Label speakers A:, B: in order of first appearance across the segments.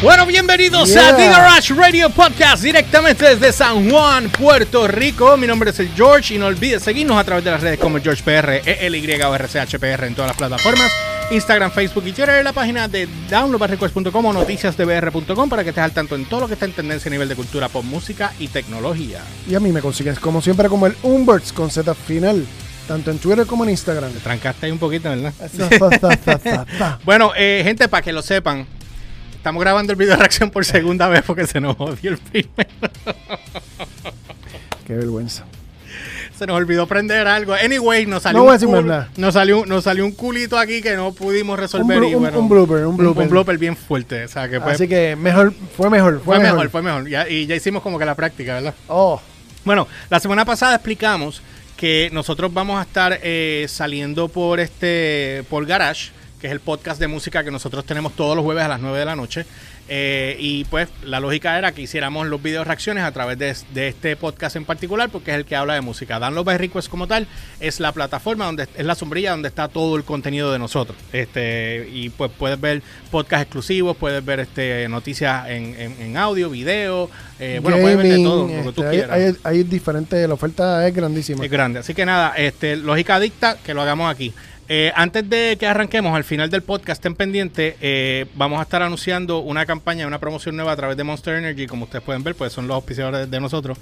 A: Bueno, bienvenidos
B: Yeah.
A: a The Garage Radio Podcast directamente desde San Juan, Puerto Rico. Mi nombre es el George y no olvides seguirnos a través de las redes como GeorgePR, ELY o RCHPR en todas las plataformas. Instagram, Facebook y Twitter, la página de downloadbarrequest.com o noticiasdbr.com para que estés al tanto en todo lo que está en tendencia a nivel de cultura, pop, música y tecnología.
B: Y a mí me consigues como siempre como el Umberts con Z final, tanto en Twitter como en Instagram.
A: Te trancaste ahí un poquito, ¿verdad? Bueno, eh, gente, para que lo sepan, estamos grabando el video de reacción por segunda vez porque se nos odió el primero.
B: Qué vergüenza.
A: Se nos olvidó prender algo. Anyway, nos salió,
B: No
A: un, cul- nos salió, nos salió un culito aquí que no pudimos resolver.
B: Un blu-
A: y
B: un-
A: bueno,
B: un blooper, un blooper.
A: bien fuerte. O sea, que fue,
B: Así que mejor, fue mejor, fue,
A: fue
B: mejor.
A: mejor, fue mejor. Ya- y ya hicimos como que la práctica, ¿verdad?
B: Oh,
A: Bueno, la semana pasada explicamos que nosotros vamos a estar eh, saliendo por este por Garage, que es el podcast de música que nosotros tenemos todos los jueves a las 9 de la noche. Eh, y pues la lógica era que hiciéramos los videos reacciones a través de, de este podcast en particular, porque es el que habla de música. Download by Request como tal es la plataforma donde es la sombrilla donde está todo el contenido de nosotros. Este, y pues puedes ver podcast exclusivos, puedes ver este noticias en, en- en audio, video, eh, bueno, puedes ver de todo, lo que
B: este,
A: tú
B: hay,
A: quieras.
B: hay- hay diferentes, la oferta es grandísima.
A: Es grande. Así que nada, este, lógica dicta que lo hagamos aquí. Eh, antes de que arranquemos, al final del podcast, estén pendientes, eh, vamos a estar anunciando una campaña, una promoción nueva a través de Monster Energy, como ustedes pueden ver, pues son los auspiciadores de nosotros.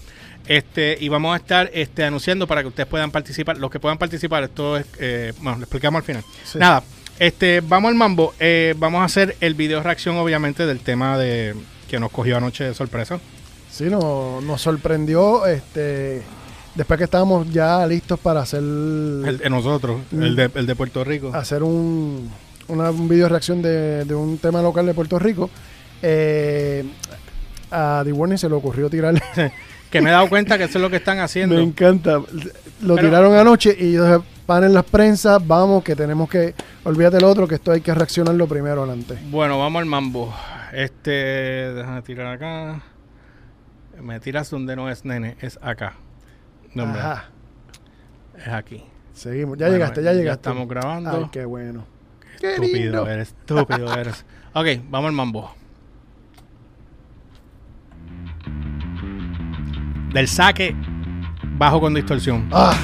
A: Este, y vamos a estar este, anunciando para que ustedes puedan participar. Los que puedan participar, esto es, eh, bueno, lo explicamos al final.
B: Sí.
A: Nada, este, vamos al mambo. Vamos a hacer el video reacción, obviamente, del tema de que nos cogió anoche de sorpresa.
B: Sí, no, nos sorprendió este después que estábamos ya listos para hacer
A: El de nosotros, el, de, el de Puerto Rico.
B: hacer un, una un video reacción de, de un tema local de Puerto Rico. eh, a The Warning se le ocurrió tirar.
A: que me he dado cuenta que eso es lo que están haciendo.
B: Me encanta. Lo
A: Pero-
B: tiraron anoche y yo dije, van en las prensas, vamos, que tenemos que. Olvídate el otro, que esto hay que reaccionarlo primero adelante.
A: Bueno, vamos al mambo. Este, déjame tirar acá. Me tiras donde no es nene, es acá. No,
B: Ajá.
A: es aquí.
B: Seguimos. Ya
A: Bueno,
B: llegaste, ya llegaste.
A: estamos grabando.
B: Ay, qué bueno. Qué
A: estúpido
B: lindo.
A: eres, estúpido eres. Ok, vamos al mambo. Del saque bajo con distorsión.
B: Ah,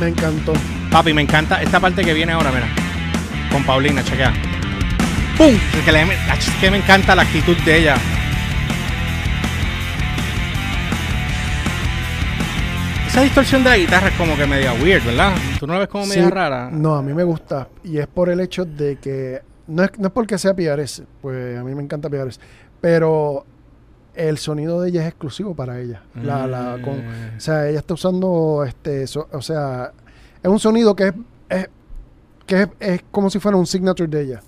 B: me encantó.
A: Papi, me encanta esta parte que viene ahora, mira. Con Paulina, chequea. ¡Pum! Es que, le- ach, es que me encanta la actitud de ella. Esa distorsión de la guitarra es como que media weird, ¿verdad? ¿Tú no la ves como media
B: Sí,
A: rara?
B: No, a mí me gusta. Y es por el hecho de que. No es, no es porque sea PRS, pues a mí me encanta PRS. Pero el sonido de ella es exclusivo para ella. La, la, con-
A: Mm.
B: o sea, ella está usando este. so- o sea, es un sonido que es. es- que es, es como si fuera un signature de ella.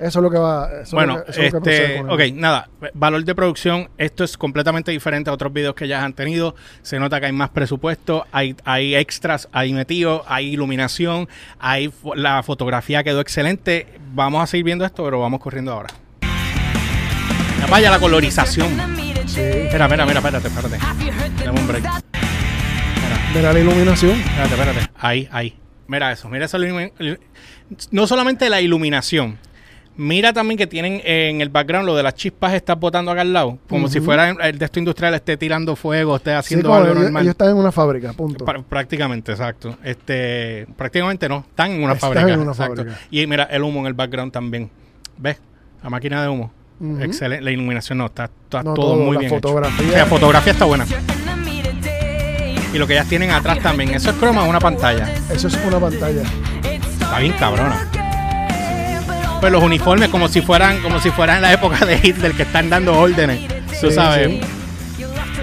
B: Eso es lo que va. eso lo
A: Bueno,
B: que- eso es lo que
A: este,
B: con
A: ok, nada, valor de producción, esto es completamente diferente a otros videos que ya han tenido, se nota que hay más presupuesto, hay, hay extras ahí metidos, hay iluminación, hay la fotografía quedó excelente, vamos a seguir viendo esto, pero vamos corriendo ahora. Ya Vaya la colorización. Espera, espera, mira, espérate, espérate. Dame un break.
B: Mira la iluminación.
A: Espérate, espérate. Ahí, ahí. Mira eso, mira esa ilumi- il- No solamente la iluminación. Mira también que tienen en el background lo de las chispas estás botando acá al lado. Como si fuera el de esto industrial esté tirando fuego, esté haciendo algo
B: ellos,
A: normal.
B: ellos están en una fábrica, punto.
A: Prácticamente, exacto. Este, prácticamente no, están en una
B: Están
A: fábrica.
B: en una
A: exacto.
B: fábrica.
A: Y mira el humo en el background también. ¿Ves? La máquina de humo. Excelente. La iluminación no, está, está
B: No,
A: todo,
B: todo,
A: muy
B: la
A: bien. hecho.
B: fotografía.
A: O sea, la fotografía está buena. Y lo que ellas tienen atrás también. Eso es croma, una pantalla.
B: Eso es una pantalla.
A: Está bien cabrona. Pues los uniformes como si fueran, como si fueran en la época de Hitler que están dando órdenes. Tú
B: Sí,
A: sabes.
B: sí.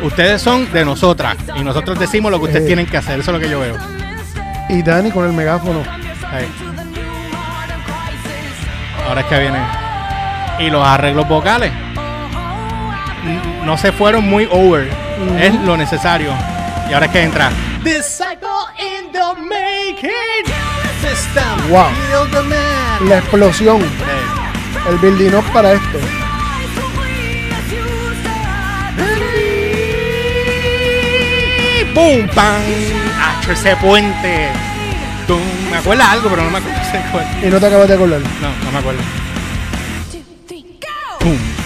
A: Ustedes son de nosotras. Y nosotros decimos lo que ustedes
B: Eh.
A: tienen que hacer. Eso es lo que yo veo.
B: Y Dani con el megáfono.
A: Ahí. Ahora es que viene. Y los arreglos vocales. No se fueron muy over. Es lo necesario. Y ahora es que entra. Disciple in the making.
B: Wow. La explosión. El building up para esto.
A: ¡Pum! ¡Pam! ¡Acho, ese puente! Tum. Me acuerda algo, pero no me acuerdo.
B: Y no te acabas de acordar.
A: No, no me acuerdo. ¡Pum!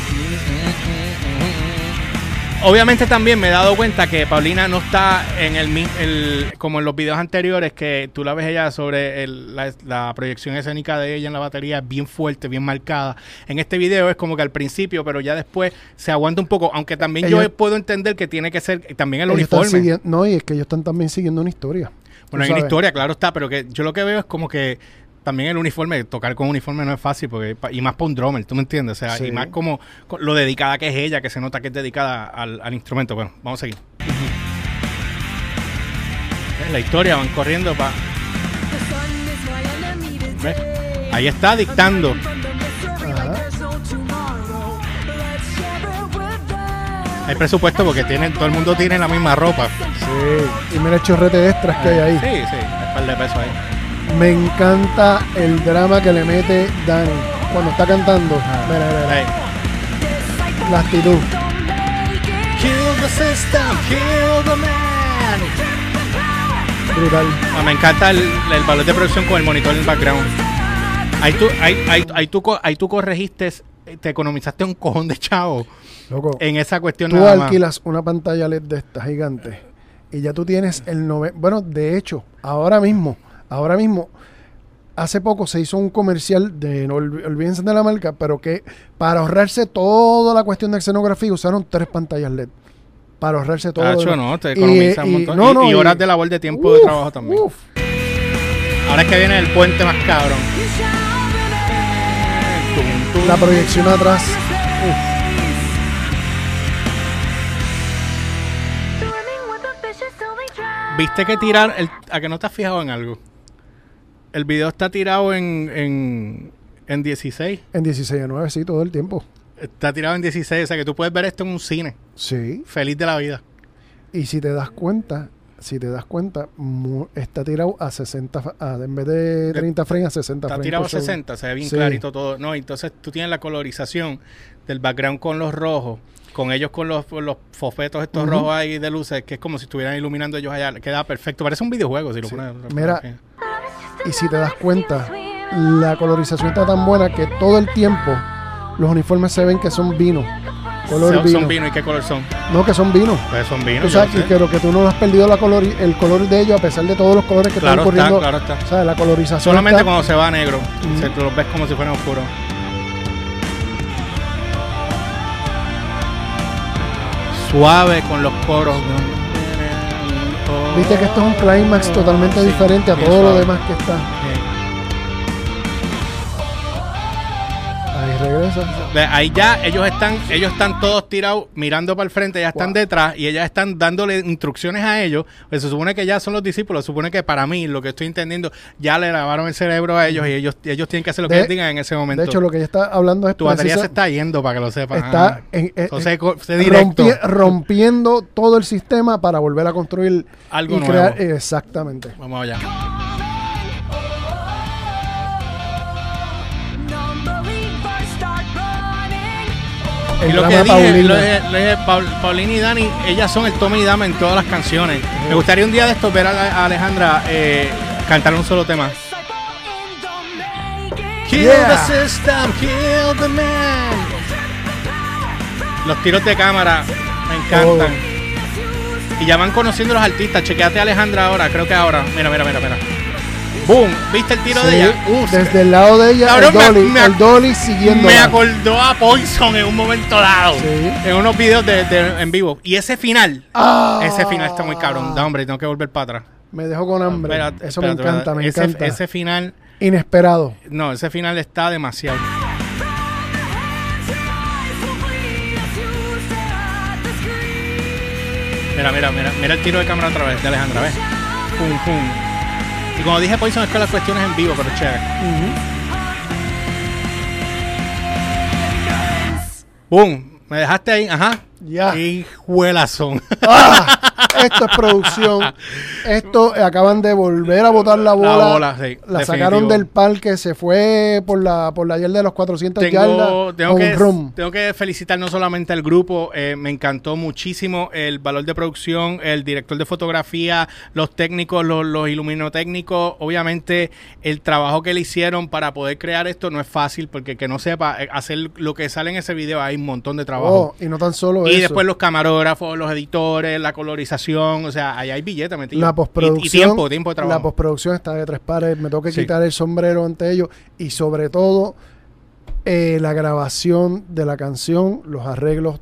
A: Obviamente también me he dado cuenta que Paulina no está en el, el- como en los videos anteriores que tú la ves ella sobre el- la, la proyección escénica de ella en la batería bien fuerte, bien marcada. En este video es como que al principio, pero ya después se aguanta un poco, aunque también
B: Ellos-
A: yo puedo entender que tiene que ser también el uniforme.
B: no, y es que ellos están también siguiendo una historia.
A: Bueno, hay una historia, claro está, pero que yo lo que veo es como que también el uniforme, tocar con uniforme no es fácil, porque y más para un drummer, ¿tú me entiendes? O sea,
B: Sí.
A: y más como co- lo dedicada que es ella, que se nota que es dedicada al, al instrumento. Bueno, vamos a seguir. ¿Ves? La historia, van corriendo para... ¿Ves? Ahí está dictando. Hay presupuesto porque tienen, todo el mundo tiene la misma ropa.
B: Sí. Y mira el chorrete de extras que hay ahí.
A: Sí, sí, hay un par de pesos ahí.
B: Me encanta el drama que le mete Dani cuando está cantando. Mira, mira, mira.
A: Ahí.
B: La actitud.
A: Kill the system, kill the man.
B: Brutal.
A: Ah, me encanta el, el valor de producción con el monitor en el background. Ahí tú, ahí, ahí, ahí tú, ahí tú corregiste, te economizaste un cojón de chavo
B: Loco.
A: en esa cuestión
B: Tú
A: nada más.
B: alquilas una pantalla LED de esta gigante y ya tú tienes el nove... Bueno, de hecho, ahora mismo, ahora mismo, hace poco se hizo un comercial de, no olvídense de la marca, pero que para ahorrarse toda la cuestión de escenografía usaron tres pantallas LED. Para ahorrarse todo. lo
A: Tacho,
B: demás.
A: no, te
B: Y-
A: un montón.
B: no,
A: Y-
B: no,
A: y,
B: y-
A: horas de labor de tiempo de
B: Uf,
A: trabajo también.
B: uf.
A: Ahora es que viene el puente más cabrón. Tum, tum.
B: La proyección atrás.
A: ¿Viste que tirar el, a que no te has fijado en algo? El video está tirado en, en, en 16.
B: En 16 a 9, sí, todo el tiempo.
A: Está tirado en 16. O sea que tú puedes ver esto en un cine.
B: Sí.
A: Feliz de la vida.
B: Y si te das cuenta, si te das cuenta, está tirado a 60, fa- a- en vez de 30 frames a 60
A: Está
B: frames.
A: tirado a
B: por segundo.
A: 60, se ve bien
B: Sí.
A: clarito todo. No, entonces tú tienes la colorización del background con los rojos, con ellos con los, los fofetos estos rojos ahí de luces, que es como si estuvieran iluminando ellos allá. Queda perfecto. Parece un videojuego si lo
B: Sí.
A: pones.
B: Mira, Y si te das cuenta, la colorización está tan buena que todo el tiempo los uniformes se ven que son vino. Color
A: son,
B: vino.
A: son vino. ¿Y qué color son?
B: No, que son vino.
A: Pues son vino. Yo
B: sabes
A: lo
B: que,
A: sé.
B: que, tú no has perdido la color, el color de ellos a pesar de todos los colores que
A: Claro
B: están
A: está,
B: corriendo.
A: claro está.
B: O sea, la colorización
A: Solamente
B: está-
A: cuando se va a negro.
B: Ujú.
A: se- tú los ves como si fueran oscuros. Suave con los coros.
B: Viste que esto es un climax totalmente diferente a todo lo demás que está. Regresa.
A: Ahí ya ellos están, ellos están todos tirados mirando para el frente, ya están
B: Wow.
A: detrás y ellas están dándole instrucciones a ellos. Pues se supone que ya son los discípulos, se supone que para mí, lo que estoy entendiendo, ya le lavaron el cerebro a ellos y ellos, ellos tienen que hacer lo que
B: De-
A: ellos digan en ese momento.
B: De hecho, lo que ella está hablando es
A: tu batería
B: precisa-
A: se está yendo para que lo sepas.
B: está en- en-
A: Entonces,
B: en-
A: co- sé directo.
B: rompi- rompiendo todo el sistema para volver a construir
A: Algo
B: y
A: nuevo.
B: crear exactamente.
A: Vamos allá.
B: El
A: y lo que dije,
B: Paulina.
A: lo dije, lo dije, Paul- Paulina y Dani, ellas son el toma y dama en todas las canciones. Me gustaría un día de estos ver a, Alejandra eh, cantar un solo tema. Kill
B: Yeah.
A: the system, kill the man. Los tiros de cámara me encantan. Y ya van conociendo los artistas. Chequeate a Alejandra ahora, creo que ahora. Mira, mira, mira, mira. Boom, ¿viste el tiro
B: Sí,
A: de ella? Uh,
B: desde el lado de ella, el
A: me-
B: dolly,
A: me
B: el dolly siguiendo.
A: me acordó a Poison en un momento dado.
B: Sí.
A: En unos videos de, de- en vivo. Y ese final,
B: Ah.
A: ese final está muy cabrón. Da, hombre, tengo que volver para atrás.
B: Me dejó con hambre. Eso me encanta, me
A: ese,
B: encanta.
A: Ese final,
B: Inesperado.
A: no, ese final está demasiado. Mira, mira, mira, mira el tiro de cámara otra vez de Alejandra, ¿ves? Pum, pum. Y como dije Poison es que las cuestiones en vivo, pero chévere. Boom, me dejaste ahí, ajá.
B: Ya.
A: Hijuelas son.
B: Ah. Esto es producción. Esto eh, acaban de volver a botar la bola. La,
A: bola, sí,
B: la sacaron del parque, se fue por la por la yarda de los 400 yardas.
A: Tengo que, tengo que felicitar no solamente al grupo, eh, me encantó muchísimo el valor de producción, el director de fotografía, los técnicos, los, los iluminotécnicos, obviamente el trabajo que le hicieron para poder crear esto no es fácil porque que no sepa eh, hacer lo que sale en ese video hay un montón de trabajo.
B: Oh, y no tan solo
A: y después los camarógrafos, los editores, la colorización, o sea, ahí hay billetes
B: metidos. La postproducción, y, tiempo, tiempo de trabajo. La postproducción está de tres pares, me tengo que quitar el sombrero ante ellos y sobre todo eh, la grabación de la canción, los arreglos,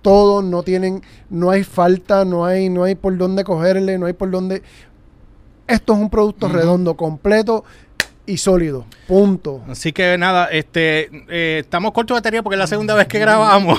B: todos no tienen, no hay falta, no hay, no hay por dónde cogerle, no hay por dónde. Esto es un producto redondo, completo y sólido. Punto.
A: Así que nada, este eh, estamos cortos de batería porque es la segunda vez que grabamos.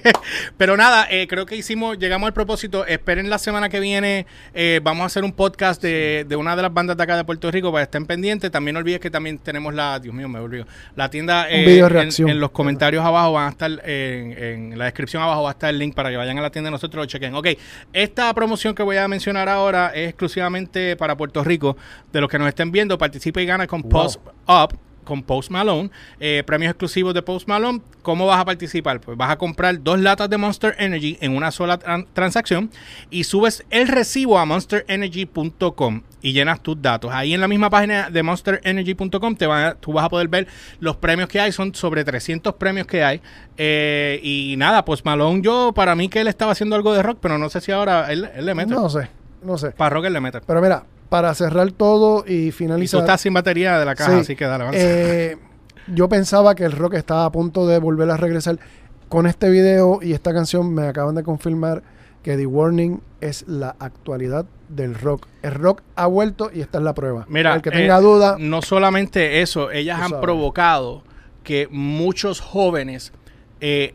A: Pero nada, eh, creo que hicimos, llegamos al propósito. Esperen la semana que viene. Eh, vamos a hacer un podcast de, una de las bandas de acá de Puerto Rico para que estén pendientes. También no olvides que también tenemos la, Dios mío, me olvido. La tienda en, los comentarios abajo van a estar, en, la descripción abajo va a estar el link para que vayan a la tienda y nosotros lo chequen. Ok, esta promoción que voy a mencionar ahora es exclusivamente para Puerto Rico. De los que nos estén viendo, participa y gana con Post Up con Post Malone, eh, premios exclusivos de Post Malone. ¿Cómo vas a participar? Pues vas a comprar dos latas de Monster Energy en una sola transacción y subes el recibo a monsterenergy.com y llenas tus datos. Ahí en la misma página de monsterenergy.com te tú vas a poder ver los premios que hay. Son sobre 300 premios que hay. Eh, y nada, Post Malone, yo para mí que él estaba haciendo algo de rock, pero no sé si ahora él, él le mete.
B: No sé, no sé.
A: Para rock él le mete.
B: Pero mira, para cerrar todo y finalizar.
A: Y tú estás sin batería de la caja, así que dale,
B: eh, yo pensaba que el rock estaba a punto de volver a regresar. Con este video y esta canción me acaban de confirmar que The Warning es la actualidad del rock. El rock ha vuelto y esta es la prueba.
A: Mira,
B: el que tenga eh, duda.
A: No solamente eso, ellas han provocado que muchos jóvenes eh,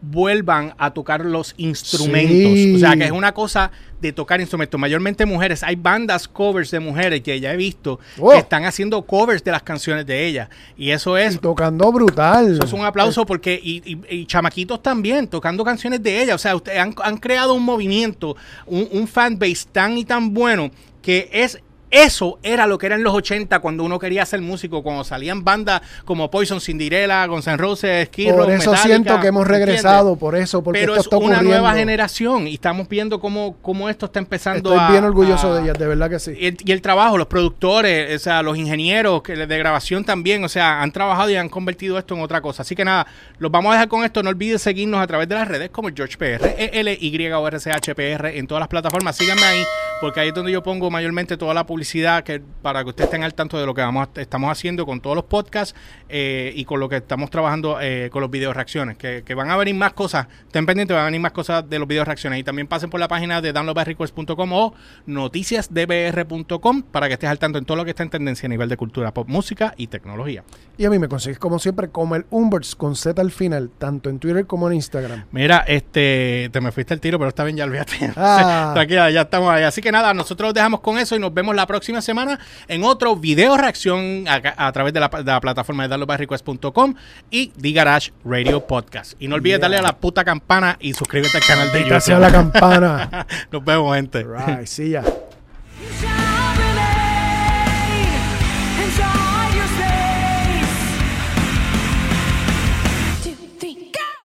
A: vuelvan a tocar los instrumentos. O sea, que es una cosa de tocar instrumentos, mayormente mujeres. Hay bandas covers de mujeres que ya he visto que oh. están haciendo covers de las canciones de ella. Y eso es...
B: tocando brutal.
A: Eso es un aplauso porque... Y, chamaquitos también, tocando canciones de ella. O sea, ustedes han, creado un movimiento, un, un fanbase tan y tan bueno que es eso era lo que era en los 80 cuando uno quería ser músico, cuando salían bandas como Poison, Cinderella, Guns N' Roses, Skid
B: Por eso siento que hemos regresado, por eso, porque
A: Pero
B: esto
A: es una nueva generación y estamos viendo cómo, cómo esto está empezando
B: Estoy bien orgulloso de ellas, de verdad que sí.
A: Y el, trabajo, los productores, o sea, los ingenieros que, de grabación también, o sea, han trabajado y han convertido esto en otra cosa. Así que nada, los vamos a dejar con esto. No olviden seguirnos a través de las redes como George PR, E L Y o R C H P R en todas las plataformas. Síganme ahí porque ahí es donde yo pongo mayormente toda la publicidad que para que ustedes estén al tanto de lo que vamos estamos haciendo con todos los podcasts eh, y con lo que estamos trabajando eh, con los videos reacciones, que, van a venir más cosas, estén pendientes, van a venir más cosas de los videos reacciones y también pasen por la página de downloadbyrequest.com o noticiasdbr.com para que estés al tanto en todo lo que está en tendencia a nivel de cultura, pop, música y tecnología.
B: Y a mí me consigues como siempre como el Umberts con Z al final, tanto en Twitter como en Instagram.
A: Mira, este, te me fuiste el tiro, pero está bien, ya olvídate. Ah. Tranquila, ya estamos ahí. Así que nada, nosotros dejamos con eso y nos vemos la próxima semana en otro video reacción a, través de la, plataforma de darlobarrequest.com y The Garage Radio Podcast. Y no olvides darle a la puta campana y suscríbete al canal de
B: YouTube. Gracias a la campana.
A: Nos vemos, gente.
B: Right, see ya.